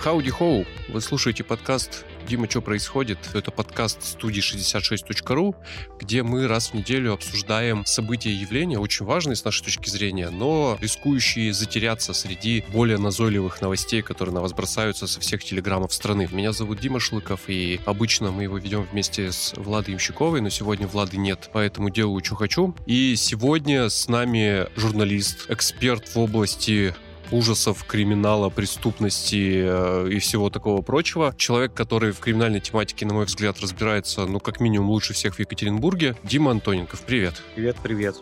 Хауди Хоу, вы слушаете подкаст «Дима, что происходит?» Это подкаст студии 66.ru, где мы раз в неделю обсуждаем события и явления, очень важные с нашей точки зрения, но рискующие затеряться среди более назойливых новостей, которые на вас бросаются со всех телеграммов страны. Меня зовут Дима Шлыков, и обычно мы его ведем вместе с Владой Имщиковой, но сегодня Влады нет, поэтому делаю, что хочу. И сегодня с нами журналист, эксперт в области ужасов, криминала, преступности э, и всего такого прочего. Человек, который в криминальной тематике, на мой взгляд, разбирается, ну, как минимум, лучше всех в Екатеринбурге. Дима Антоненков, привет. Привет, привет.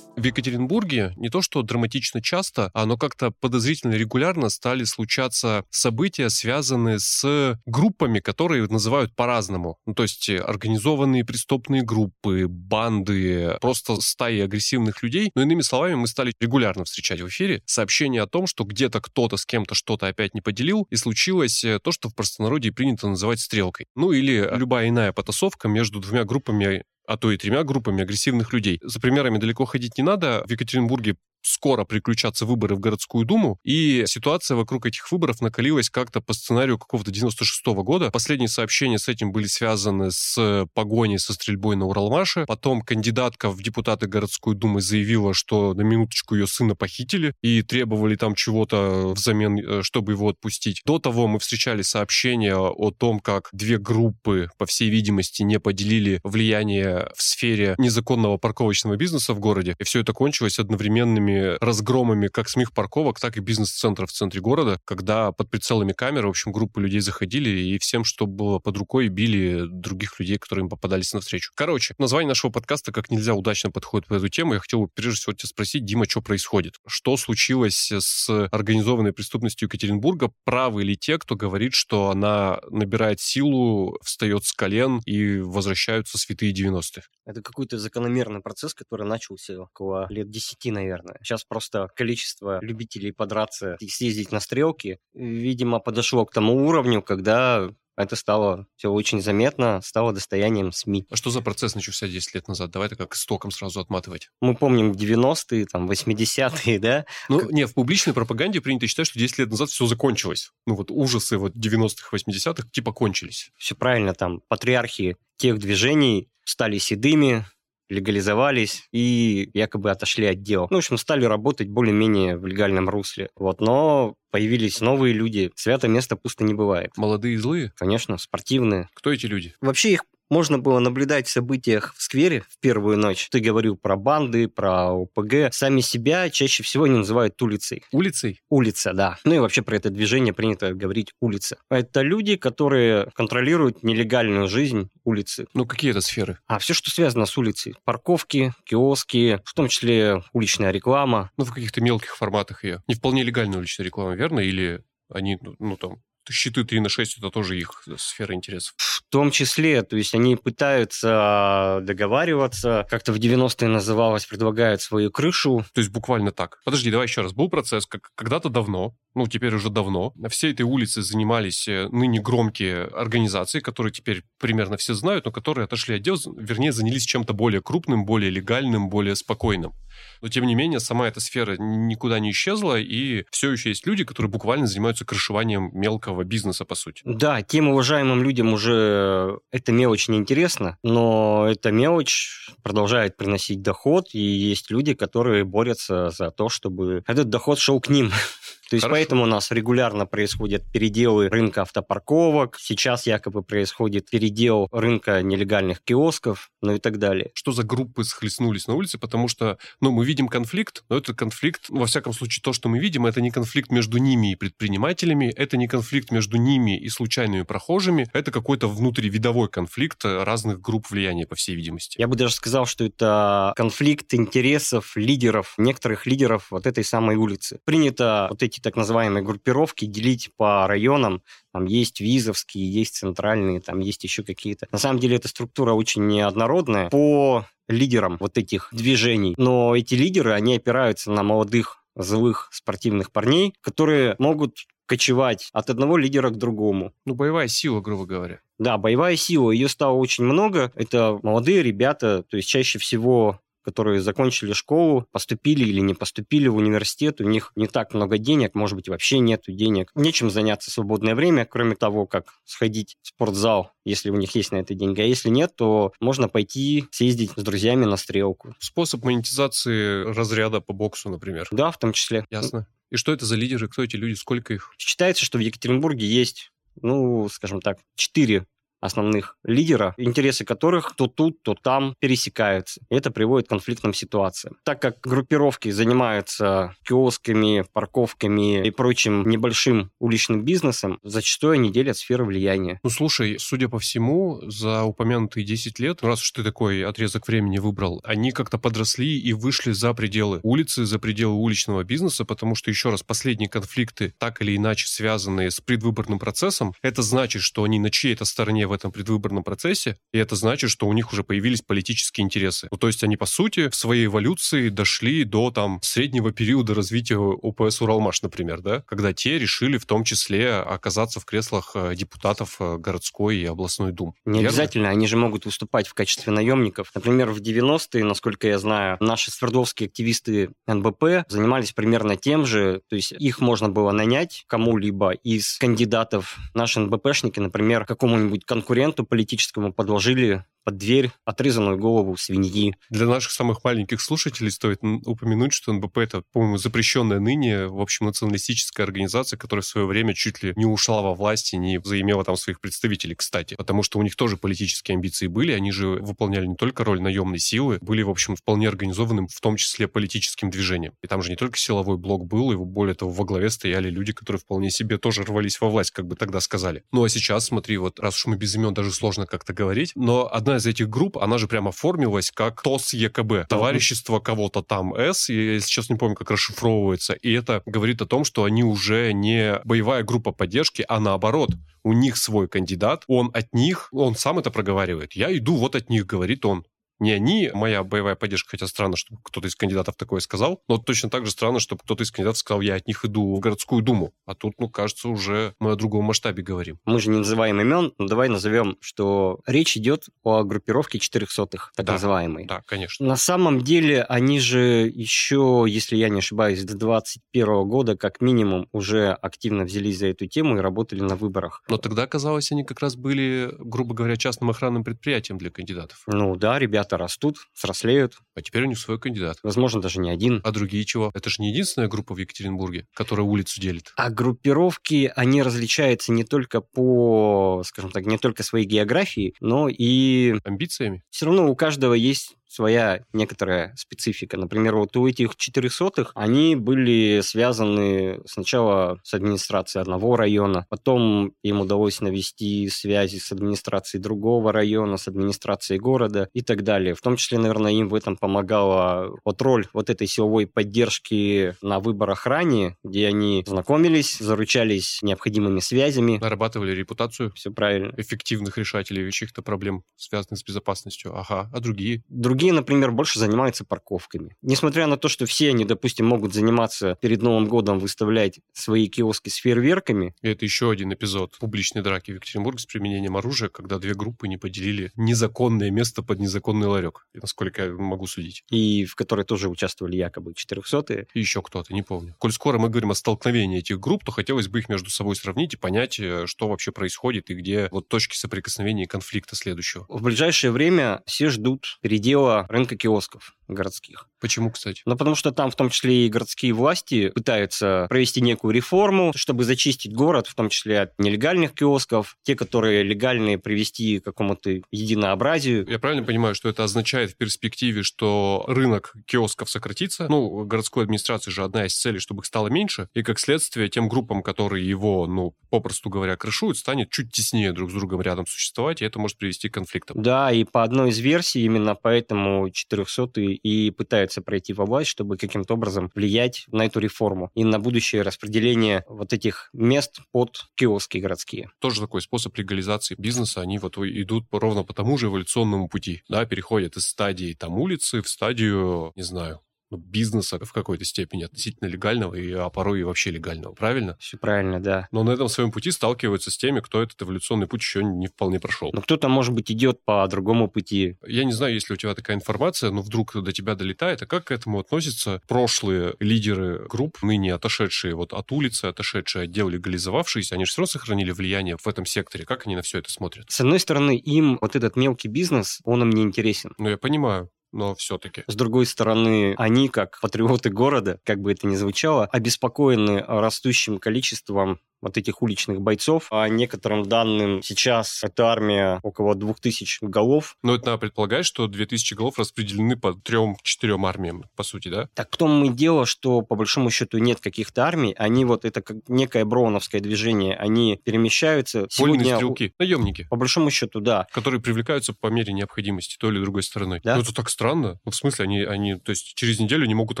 В Екатеринбурге не то что драматично часто, а но как-то подозрительно регулярно стали случаться события, связанные с группами, которые называют по-разному. Ну, то есть организованные преступные группы, банды, просто стаи агрессивных людей. Но иными словами, мы стали регулярно встречать в эфире сообщения о том, что где-то кто-то с кем-то что-то опять не поделил, и случилось э, то, что в простонародье принято называть стрелкой. Ну или любая иная потасовка между двумя группами а то и тремя группами агрессивных людей. За примерами далеко ходить не надо. В Екатеринбурге скоро приключатся выборы в городскую думу, и ситуация вокруг этих выборов накалилась как-то по сценарию какого-то 96 -го года. Последние сообщения с этим были связаны с погоней со стрельбой на Уралмаше. Потом кандидатка в депутаты городской думы заявила, что на минуточку ее сына похитили и требовали там чего-то взамен, э, чтобы его отпустить. До того мы встречали сообщения о том, как две группы, по всей видимости, не поделили влияние в сфере незаконного парковочного бизнеса в городе. И все это кончилось одновременными разгромами как самих парковок, так и бизнес-центров в центре города, когда под прицелами камер, в общем, группы людей заходили и всем, что было под рукой, били других людей, которые им попадались навстречу. Короче, название нашего подкаста как нельзя удачно подходит по эту тему. Я хотел бы прежде всего тебя спросить, Дима, что происходит? Что случилось с организованной преступностью Екатеринбурга? Правы ли те, кто говорит, что она набирает силу, встает с колен и возвращаются святые 90-х? Это какой-то закономерный процесс, который начался около лет 10, наверное. Сейчас просто количество любителей подраться и съездить на стрелки, видимо, подошло к тому уровню, когда это стало все очень заметно, стало достоянием СМИ. А что за процесс начался 10 лет назад? Давай это как истоком сразу отматывать. Мы помним 90-е, там, 80-е, да? Ну, как... не, в публичной пропаганде принято считать, что 10 лет назад все закончилось. Ну, вот ужасы вот 90-х, 80-х типа кончились. Все правильно, там, патриархи тех движений стали седыми, легализовались и якобы отошли от дел. Ну, в общем, стали работать более-менее в легальном русле. Вот, но появились новые люди. Свято место пусто не бывает. Молодые и злые? Конечно, спортивные. Кто эти люди? Вообще их можно было наблюдать в событиях в сквере в первую ночь. Ты говорил про банды, про ОПГ. Сами себя чаще всего они называют улицей. Улицей? Улица, да. Ну и вообще про это движение принято говорить улица. Это люди, которые контролируют нелегальную жизнь улицы. Ну какие это сферы? А все, что связано с улицей. Парковки, киоски, в том числе уличная реклама. Ну в каких-то мелких форматах ее. Не вполне легальная уличная реклама, верно? Или они, ну, ну там, щиты 3 на 6 это тоже их сфера интересов. В том числе, то есть они пытаются договариваться, как-то в 90-е называлось, предлагают свою крышу. То есть буквально так. Подожди, давай еще раз. Был процесс, как когда-то давно, ну, теперь уже давно, на всей этой улице занимались э, ныне громкие организации, которые теперь примерно все знают, но которые отошли от дел, вернее, занялись чем-то более крупным, более легальным, более спокойным. Но, тем не менее, сама эта сфера никуда не исчезла, и все еще есть люди, которые буквально занимаются крышеванием мелкого бизнеса, по сути. Да, тем уважаемым людям уже эта мелочь не интересна, но эта мелочь продолжает приносить доход, и есть люди, которые борются за то, чтобы этот доход шел к ним. То есть Хорошо. поэтому у нас регулярно происходят переделы рынка автопарковок, сейчас якобы происходит передел рынка нелегальных киосков, ну и так далее. Что за группы схлестнулись на улице? Потому что, ну, мы видим конфликт, но это конфликт, ну, во всяком случае, то, что мы видим, это не конфликт между ними и предпринимателями, это не конфликт между ними и случайными прохожими, это какой-то внутривидовой конфликт разных групп влияния, по всей видимости. Я бы даже сказал, что это конфликт интересов лидеров, некоторых лидеров вот этой самой улицы. Принято вот эти эти так называемые группировки делить по районам. Там есть визовские, есть центральные, там есть еще какие-то. На самом деле эта структура очень неоднородная по лидерам вот этих движений. Но эти лидеры, они опираются на молодых злых спортивных парней, которые могут кочевать от одного лидера к другому. Ну, боевая сила, грубо говоря. Да, боевая сила, ее стало очень много. Это молодые ребята, то есть чаще всего которые закончили школу, поступили или не поступили в университет, у них не так много денег, может быть, вообще нет денег, нечем заняться в свободное время, кроме того, как сходить в спортзал, если у них есть на это деньги, а если нет, то можно пойти съездить с друзьями на стрелку. Способ монетизации разряда по боксу, например. Да, в том числе. Ясно. И что это за лидеры, кто эти люди, сколько их? Считается, что в Екатеринбурге есть ну, скажем так, четыре основных лидера, интересы которых то тут, то там пересекаются. И это приводит к конфликтным ситуациям. Так как группировки занимаются киосками, парковками и прочим небольшим уличным бизнесом, зачастую они делят сферы влияния. Ну, слушай, судя по всему, за упомянутые 10 лет, раз уж ты такой отрезок времени выбрал, они как-то подросли и вышли за пределы улицы, за пределы уличного бизнеса, потому что, еще раз, последние конфликты, так или иначе связанные с предвыборным процессом, это значит, что они на чьей-то стороне в этом предвыборном процессе, и это значит, что у них уже появились политические интересы. Ну, то есть они, по сути, в своей эволюции дошли до там среднего периода развития ОПС «Уралмаш», например, да, когда те решили в том числе оказаться в креслах э, депутатов э, городской и областной дум. Не Верно? обязательно, они же могут выступать в качестве наемников. Например, в 90-е, насколько я знаю, наши свердловские активисты НБП занимались примерно тем же, то есть их можно было нанять кому-либо из кандидатов. Наши НБПшники, например, какому-нибудь конкуренту политическому подложили под дверь отрезанную голову свиньи. Для наших самых маленьких слушателей стоит упомянуть, что НБП это, по-моему, запрещенная ныне, в общем, националистическая организация, которая в свое время чуть ли не ушла во власти, не заимела там своих представителей, кстати. Потому что у них тоже политические амбиции были, они же выполняли не только роль наемной силы, были, в общем, вполне организованным, в том числе политическим движением. И там же не только силовой блок был, и более того, во главе стояли люди, которые вполне себе тоже рвались во власть, как бы тогда сказали. Ну а сейчас, смотри, вот раз уж мы без имен даже сложно как-то говорить, но одна из этих групп, она же прямо оформилась как ТОС ЕКБ, товарищество кого-то там С, я сейчас не помню, как расшифровывается, и это говорит о том, что они уже не боевая группа поддержки, а наоборот, у них свой кандидат, он от них, он сам это проговаривает. Я иду вот от них, говорит он не они, моя боевая поддержка, хотя странно, чтобы кто-то из кандидатов такое сказал, но точно так же странно, чтобы кто-то из кандидатов сказал, я от них иду в городскую думу. А тут, ну, кажется, уже мы о другом масштабе говорим. Мы же не называем имен, но давай назовем, что речь идет о группировке четырехсотых, так да, называемой. Да, конечно. На самом деле они же еще, если я не ошибаюсь, до 21 года как минимум уже активно взялись за эту тему и работали на выборах. Но тогда, казалось, они как раз были, грубо говоря, частным охранным предприятием для кандидатов. Ну да, ребята ребята растут, взрослеют. А теперь у них свой кандидат. Возможно, даже не один. А другие чего? Это же не единственная группа в Екатеринбурге, которая улицу делит. А группировки, они различаются не только по, скажем так, не только своей географии, но и... Амбициями? Все равно у каждого есть своя некоторая специфика. Например, вот у этих четырехсотых они были связаны сначала с администрацией одного района, потом им удалось навести связи с администрацией другого района, с администрацией города и так далее. В том числе, наверное, им в этом помогала вот роль вот этой силовой поддержки на выборах ранее, где они знакомились, заручались необходимыми связями. Нарабатывали репутацию. Все правильно. Эффективных решателей чьих-то проблем, связанных с безопасностью. Ага. А другие? Другие Другие, например, больше занимаются парковками. Несмотря на то, что все они, допустим, могут заниматься перед Новым годом, выставлять свои киоски с фейерверками. И это еще один эпизод публичной драки в Екатеринбурге с применением оружия, когда две группы не поделили незаконное место под незаконный ларек, насколько я могу судить. И в которой тоже участвовали якобы 400-е. И еще кто-то, не помню. Коль скоро мы говорим о столкновении этих групп, то хотелось бы их между собой сравнить и понять, э, что вообще происходит и где вот точки соприкосновения и конфликта следующего. В ближайшее время все ждут передела рынка киосков городских. Почему, кстати? Ну, потому что там в том числе и городские власти пытаются провести некую реформу, чтобы зачистить город, в том числе от нелегальных киосков, те, которые легальные, привести к какому-то единообразию. Я правильно понимаю, что это означает в перспективе, что рынок киосков сократится? Ну, городской администрации же одна из целей, чтобы их стало меньше, и как следствие тем группам, которые его, ну, попросту говоря, крышуют, станет чуть теснее друг с другом рядом существовать, и это может привести к конфликтам. Да, и по одной из версий именно поэтому 400 и пытаются пройти во власть, чтобы каким-то образом влиять на эту реформу и на будущее распределение вот этих мест под киоски городские. Тоже такой способ легализации бизнеса. Они вот идут ровно по тому же эволюционному пути. Да, переходят из стадии там улицы в стадию, не знаю, ну, бизнеса в какой-то степени относительно легального, и, а порой и вообще легального, правильно? Все правильно, да. Но на этом своем пути сталкиваются с теми, кто этот эволюционный путь еще не вполне прошел. Но кто-то, может быть, идет по другому пути. Я не знаю, есть ли у тебя такая информация, но вдруг до тебя долетает, а как к этому относятся прошлые лидеры групп, ныне отошедшие вот от улицы, отошедшие от дел, легализовавшиеся, они же все равно сохранили влияние в этом секторе. Как они на все это смотрят? С одной стороны, им вот этот мелкий бизнес, он им не интересен. Ну, я понимаю но все-таки. С другой стороны, они, как патриоты города, как бы это ни звучало, обеспокоены растущим количеством вот этих уличных бойцов. По некоторым данным, сейчас эта армия около 2000 голов. Но это надо предполагать, что 2000 голов распределены по трем-четырем армиям, по сути, да? Так в том и дело, что по большому счету нет каких-то армий, они вот это как некое броуновское движение, они перемещаются. Вольные Сегодня... стрелки, наемники. По большому счету, да. Которые привлекаются по мере необходимости той или другой стороны. Да? Ну, это так странно. Ну, в смысле, они, они, то есть через неделю не могут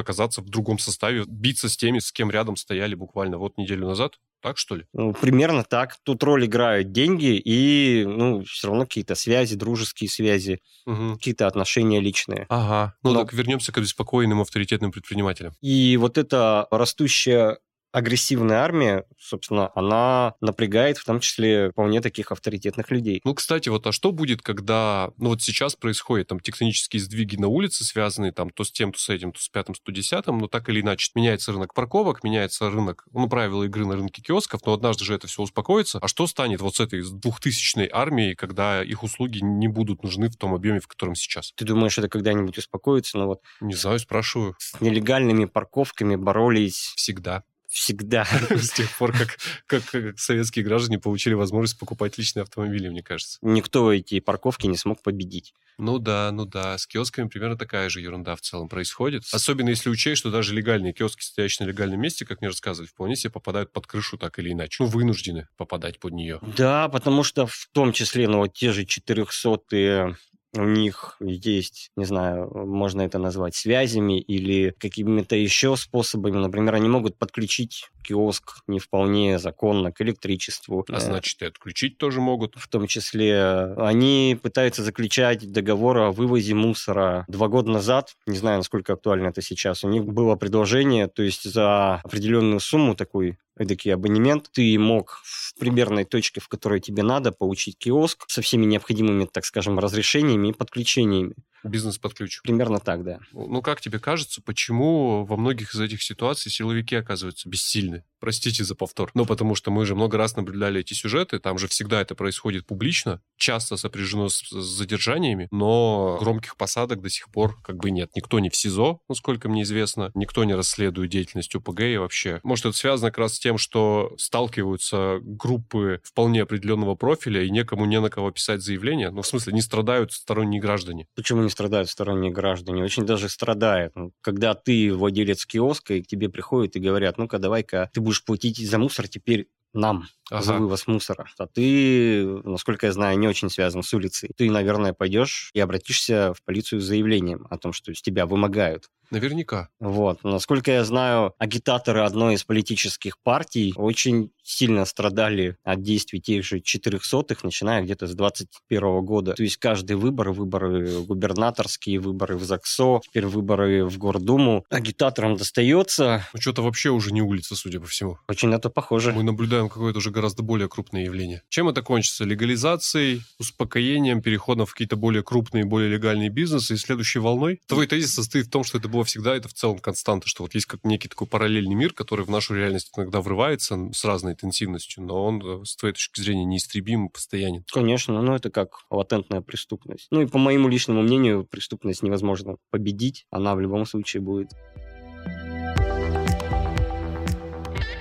оказаться в другом составе, биться с теми, с кем рядом стояли буквально вот неделю назад. Так, что ли? Ну, примерно так. Тут роль играют деньги и, ну, все равно какие-то связи, дружеские связи, угу. какие-то отношения личные. Ага. Ну, Но... так вернемся к обеспокоенным авторитетным предпринимателям. И вот эта растущая агрессивная армия, собственно, она напрягает в том числе вполне таких авторитетных людей. Ну, кстати, вот а что будет, когда, ну вот сейчас происходят там тектонические сдвиги на улице, связанные там то с тем, то с этим, то с пятым, то с десятым, но так или иначе меняется рынок парковок, меняется рынок, ну, правила игры на рынке киосков, но однажды же это все успокоится. А что станет вот с этой двухтысячной армией, когда их услуги не будут нужны в том объеме, в котором сейчас? Ты думаешь, это когда-нибудь успокоится? Ну вот... Не знаю, спрашиваю. С нелегальными парковками боролись... Всегда всегда. С тех пор, как, как, как советские граждане получили возможность покупать личные автомобили, мне кажется. Никто эти парковки не смог победить. Ну да, ну да. С киосками примерно такая же ерунда в целом происходит. Особенно если учесть, что даже легальные киоски, стоящие на легальном месте, как мне рассказывали, вполне себе попадают под крышу так или иначе. Ну, вынуждены попадать под нее. Да, потому что в том числе, ну, вот те же 400 у них есть, не знаю, можно это назвать связями или какими-то еще способами. Например, они могут подключить киоск не вполне законно к электричеству. А значит, и отключить тоже могут. В том числе они пытаются заключать договор о вывозе мусора. Два года назад, не знаю, насколько актуально это сейчас, у них было предложение, то есть за определенную сумму такой эдакий абонемент, ты мог в примерной точке, в которой тебе надо, получить киоск со всеми необходимыми, так скажем, разрешениями и подключениями. Бизнес под ключ. Примерно так, да. Ну, как тебе кажется, почему во многих из этих ситуаций силовики оказываются бессильны? Простите за повтор. Ну, потому что мы же много раз наблюдали эти сюжеты, там же всегда это происходит публично, часто сопряжено с, задержаниями, но громких посадок до сих пор как бы нет. Никто не в СИЗО, насколько мне известно, никто не расследует деятельность УПГ и вообще. Может, это связано как раз с тем, что сталкиваются группы вполне определенного профиля, и некому не на кого писать заявление? Ну, в смысле, не страдают сторонние граждане. Почему не страдают сторонние граждане? Очень даже страдают. Ну, когда ты владелец киоска, и к тебе приходят и говорят, ну-ка, давай-ка ты будешь платить за мусор теперь нам ага. за вывоз мусора. А ты, насколько я знаю, не очень связан с улицей. Ты, наверное, пойдешь и обратишься в полицию с заявлением о том, что с тебя вымогают. Наверняка. Вот. Насколько я знаю, агитаторы одной из политических партий очень сильно страдали от действий тех же четырехсотых, начиная где-то с 21 года. То есть каждый выбор, выборы губернаторские, выборы в ЗАГСО, теперь выборы в Гордуму, агитаторам достается. Ну, что-то вообще уже не улица, судя по всему. Очень на то похоже. Мы наблюдаем какое-то уже гораздо более крупное явление. Чем это кончится? Легализацией, успокоением, переходом в какие-то более крупные, более легальные бизнесы и следующей волной? Твой тезис состоит в том, что это было всегда, это в целом константа, что вот есть как некий такой параллельный мир, который в нашу реальность иногда врывается с разной интенсивностью, но он, э, с твоей точки зрения, неистребим и постоянен. Конечно, но это как латентная преступность. Ну и по моему личному мнению, преступность невозможно победить, она в любом случае будет.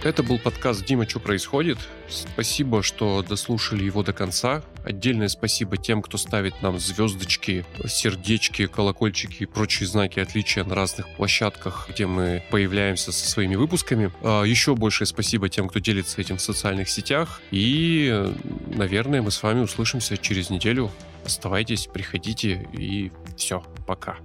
Это был подкаст «Дима, что происходит?». Спасибо, что дослушали его до конца. Отдельное спасибо тем, кто ставит нам звездочки, сердечки, колокольчики и прочие знаки отличия на разных площадках, где мы появляемся со своими выпусками. А, еще большее спасибо тем, кто делится этим в социальных сетях. И, наверное, мы с вами услышимся через неделю. Оставайтесь, приходите и все. Пока.